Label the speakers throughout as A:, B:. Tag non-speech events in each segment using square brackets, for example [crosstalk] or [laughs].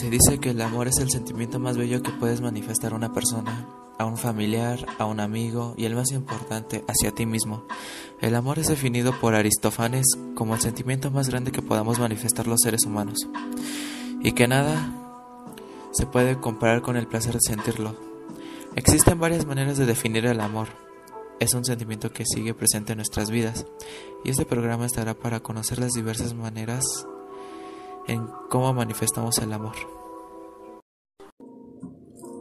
A: Se dice que el amor es el sentimiento más bello que puedes manifestar a una persona, a un familiar, a un amigo y el más importante, hacia ti mismo. El amor es definido por Aristófanes como el sentimiento más grande que podamos manifestar los seres humanos y que nada se puede comparar con el placer de sentirlo. Existen varias maneras de definir el amor. Es un sentimiento que sigue presente en nuestras vidas y este programa estará para conocer las diversas maneras en cómo manifestamos el amor.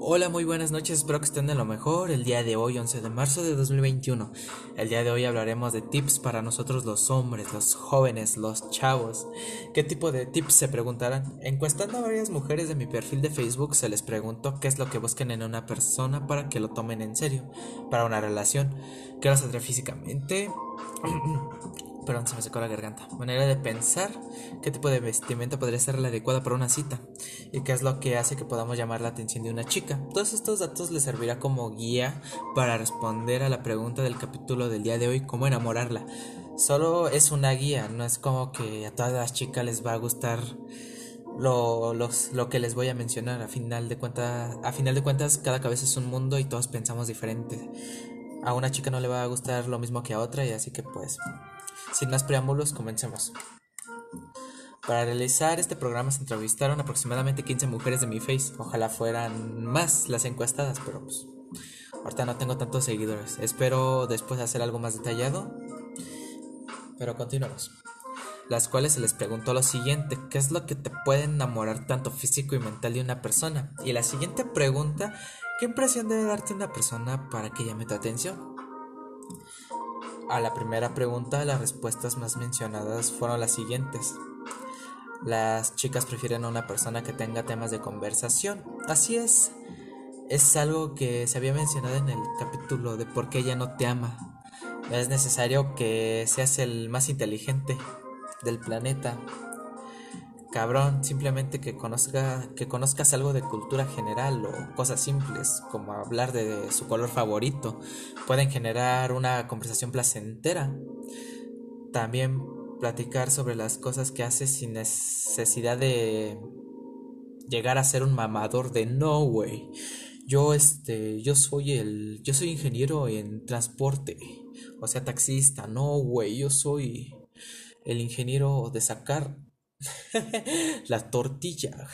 B: Hola, muy buenas noches, espero que estén de lo mejor. El día de hoy, 11 de marzo de 2021. El día de hoy hablaremos de tips para nosotros los hombres, los jóvenes, los chavos. ¿Qué tipo de tips se preguntarán? Encuestando a varias mujeres de mi perfil de Facebook se les preguntó qué es lo que busquen en una persona para que lo tomen en serio, para una relación, qué los atrae físicamente, [clears throat] Perdón, se me secó la garganta. Manera de pensar qué tipo de vestimenta podría ser la adecuada para una cita y qué es lo que hace que podamos llamar la atención de una chica. Todos estos datos les servirá como guía para responder a la pregunta del capítulo del día de hoy, cómo enamorarla. Solo es una guía, no es como que a todas las chicas les va a gustar lo, lo que les voy a mencionar. A final, de cuenta, a final de cuentas, cada cabeza es un mundo y todos pensamos diferente. A una chica no le va a gustar lo mismo que a otra y así que pues sin más preámbulos, comencemos. Para realizar este programa se entrevistaron aproximadamente 15 mujeres de mi face. Ojalá fueran más las encuestadas, pero pues ahorita no tengo tantos seguidores. Espero después hacer algo más detallado. Pero continuamos. Las cuales se les preguntó lo siguiente, ¿qué es lo que te puede enamorar tanto físico y mental de una persona? Y la siguiente pregunta, ¿qué impresión debe darte una persona para que llame tu atención? A la primera pregunta, las respuestas más mencionadas fueron las siguientes. Las chicas prefieren a una persona que tenga temas de conversación. Así es. Es algo que se había mencionado en el capítulo de por qué ella no te ama. Es necesario que seas el más inteligente del planeta cabrón, simplemente que conozca, que conozcas algo de cultura general o cosas simples, como hablar de su color favorito, pueden generar una conversación placentera. También platicar sobre las cosas que haces sin necesidad de llegar a ser un mamador de no way. Yo este, yo soy el yo soy ingeniero en transporte, o sea, taxista, no güey, yo soy el ingeniero de sacar [laughs] la tortilla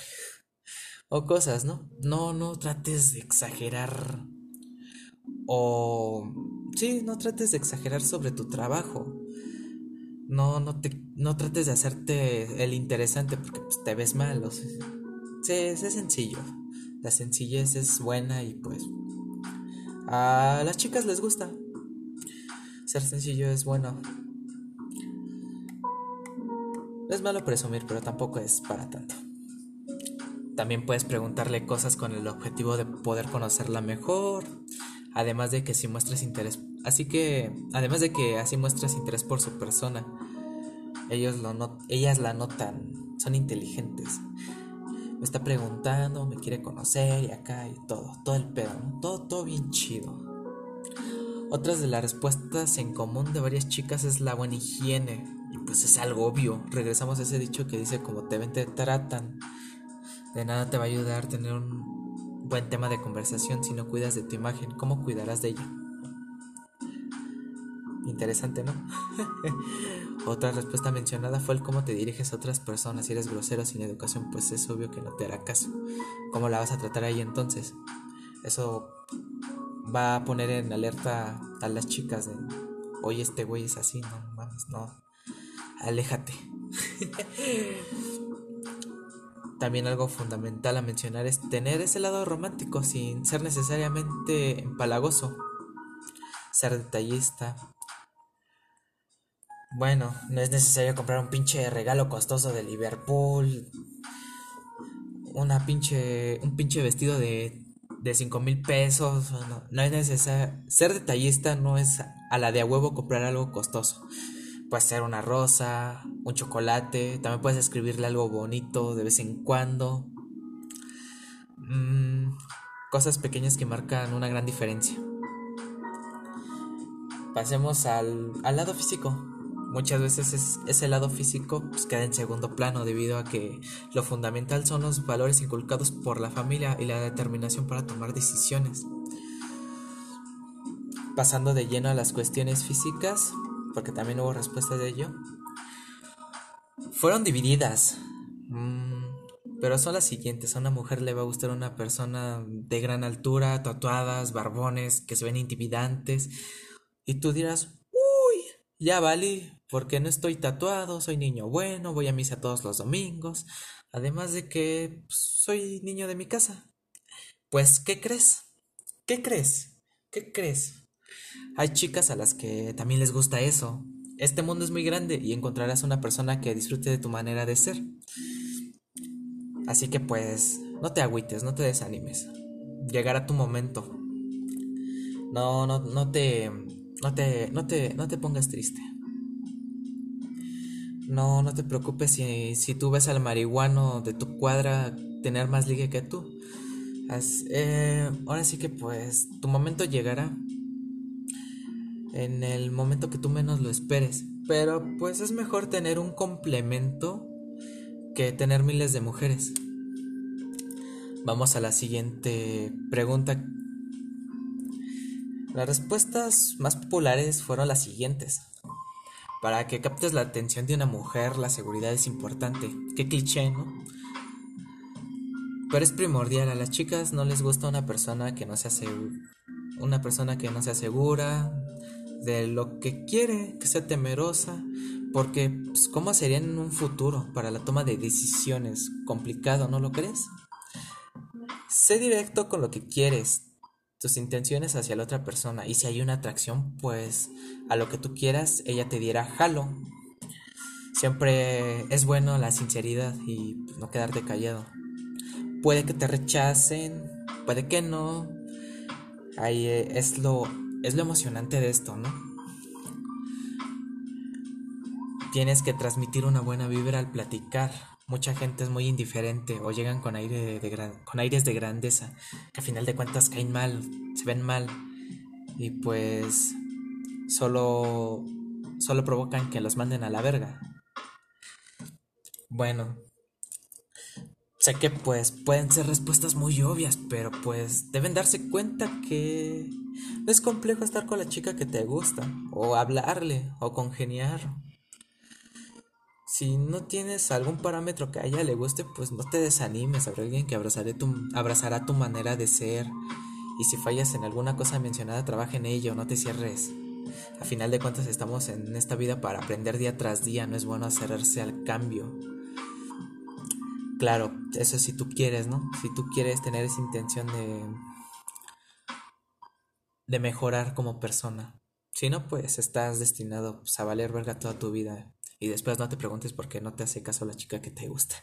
B: o cosas, ¿no? No, no trates de exagerar o sí, no trates de exagerar sobre tu trabajo. No, no te, no trates de hacerte el interesante porque pues, te ves mal. O sea, sí, es sencillo. La sencillez es buena y pues a las chicas les gusta. Ser sencillo es bueno. No es malo presumir, pero tampoco es para tanto. También puedes preguntarle cosas con el objetivo de poder conocerla mejor. Además de que si muestras interés. Así que, además de que así muestras interés por su persona. Ellos lo not ellas la notan. Son inteligentes. Me está preguntando, me quiere conocer y acá y todo. Todo el pedo, Todo, todo bien chido. Otras de las respuestas en común de varias chicas es la buena higiene pues es algo obvio. Regresamos a ese dicho que dice como te ven, te tratan. De nada te va a ayudar tener un buen tema de conversación si no cuidas de tu imagen. ¿Cómo cuidarás de ella? Interesante, ¿no? [laughs] Otra respuesta mencionada fue el cómo te diriges a otras personas. Si eres grosero sin educación, pues es obvio que no te hará caso. ¿Cómo la vas a tratar ahí entonces? Eso va a poner en alerta a las chicas de, oye, este güey es así, no mames, no aléjate. [laughs] También algo fundamental a mencionar es tener ese lado romántico sin ser necesariamente empalagoso. Ser detallista. Bueno, no es necesario comprar un pinche regalo costoso de Liverpool. Una pinche. un pinche vestido de. de 5 mil pesos. No, no es necesario. Ser detallista no es a la de a huevo comprar algo costoso. Puede ser una rosa, un chocolate, también puedes escribirle algo bonito de vez en cuando. Mm, cosas pequeñas que marcan una gran diferencia. Pasemos al, al lado físico. muchas veces ese lado físico pues, queda en segundo plano debido a que lo fundamental son los valores inculcados por la familia y la determinación para tomar decisiones. Pasando de lleno a las cuestiones físicas, porque también hubo respuesta de ello, fueron divididas. Mm, pero son las siguientes. A una mujer le va a gustar una persona de gran altura, tatuadas, barbones, que se ven intimidantes. Y tú dirás, uy, ya vale, porque no estoy tatuado, soy niño bueno, voy a misa todos los domingos. Además de que pues, soy niño de mi casa. Pues, ¿qué crees? ¿Qué crees? ¿Qué crees? Hay chicas a las que también les gusta eso. Este mundo es muy grande y encontrarás una persona que disfrute de tu manera de ser. Así que pues, no te agüites, no te desanimes. Llegará tu momento. No, no, no te, no te, no te, no te pongas triste. No, no te preocupes si, si tú ves al marihuano de tu cuadra tener más ligue que tú. Eh, ahora sí que pues tu momento llegará en el momento que tú menos lo esperes. Pero pues es mejor tener un complemento que tener miles de mujeres. Vamos a la siguiente pregunta. Las respuestas más populares fueron las siguientes. Para que captes la atención de una mujer, la seguridad es importante. Qué cliché, ¿no? Pero es primordial. A las chicas no les gusta una persona que no sea segura. Una persona que no sea segura de lo que quiere, que sea temerosa, porque, pues, ¿cómo sería en un futuro para la toma de decisiones? Complicado, ¿no lo crees? Sé directo con lo que quieres, tus intenciones hacia la otra persona, y si hay una atracción, pues a lo que tú quieras, ella te diera jalo. Siempre es bueno la sinceridad y pues, no quedarte callado. Puede que te rechacen, puede que no. Ahí eh, es lo, es lo emocionante de esto, ¿no? Tienes que transmitir una buena vibra al platicar. Mucha gente es muy indiferente o llegan con, aire de, con aires de grandeza, que a final de cuentas caen mal, se ven mal y pues solo, solo provocan que los manden a la verga. Bueno, sé que pues pueden ser respuestas muy obvias, pero pues deben darse cuenta que no es complejo estar con la chica que te gusta, o hablarle, o congeniar, si no tienes algún parámetro que a ella le guste, pues no te desanimes. Habrá alguien que abrazará tu manera de ser. Y si fallas en alguna cosa mencionada, trabaja en ello, no te cierres. A final de cuentas estamos en esta vida para aprender día tras día, no es bueno cerrarse al cambio. Claro, eso si tú quieres, ¿no? Si tú quieres tener esa intención de de mejorar como persona. Si no, pues estás destinado pues, a valer verga toda tu vida. Y después no te preguntes por qué no te hace caso la chica que te gusta.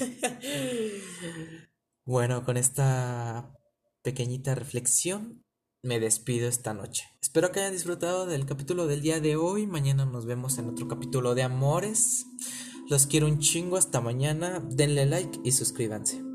B: [laughs] bueno, con esta pequeñita reflexión me despido esta noche. Espero que hayan disfrutado del capítulo del día de hoy. Mañana nos vemos en otro capítulo de Amores. Los quiero un chingo hasta mañana. Denle like y suscríbanse.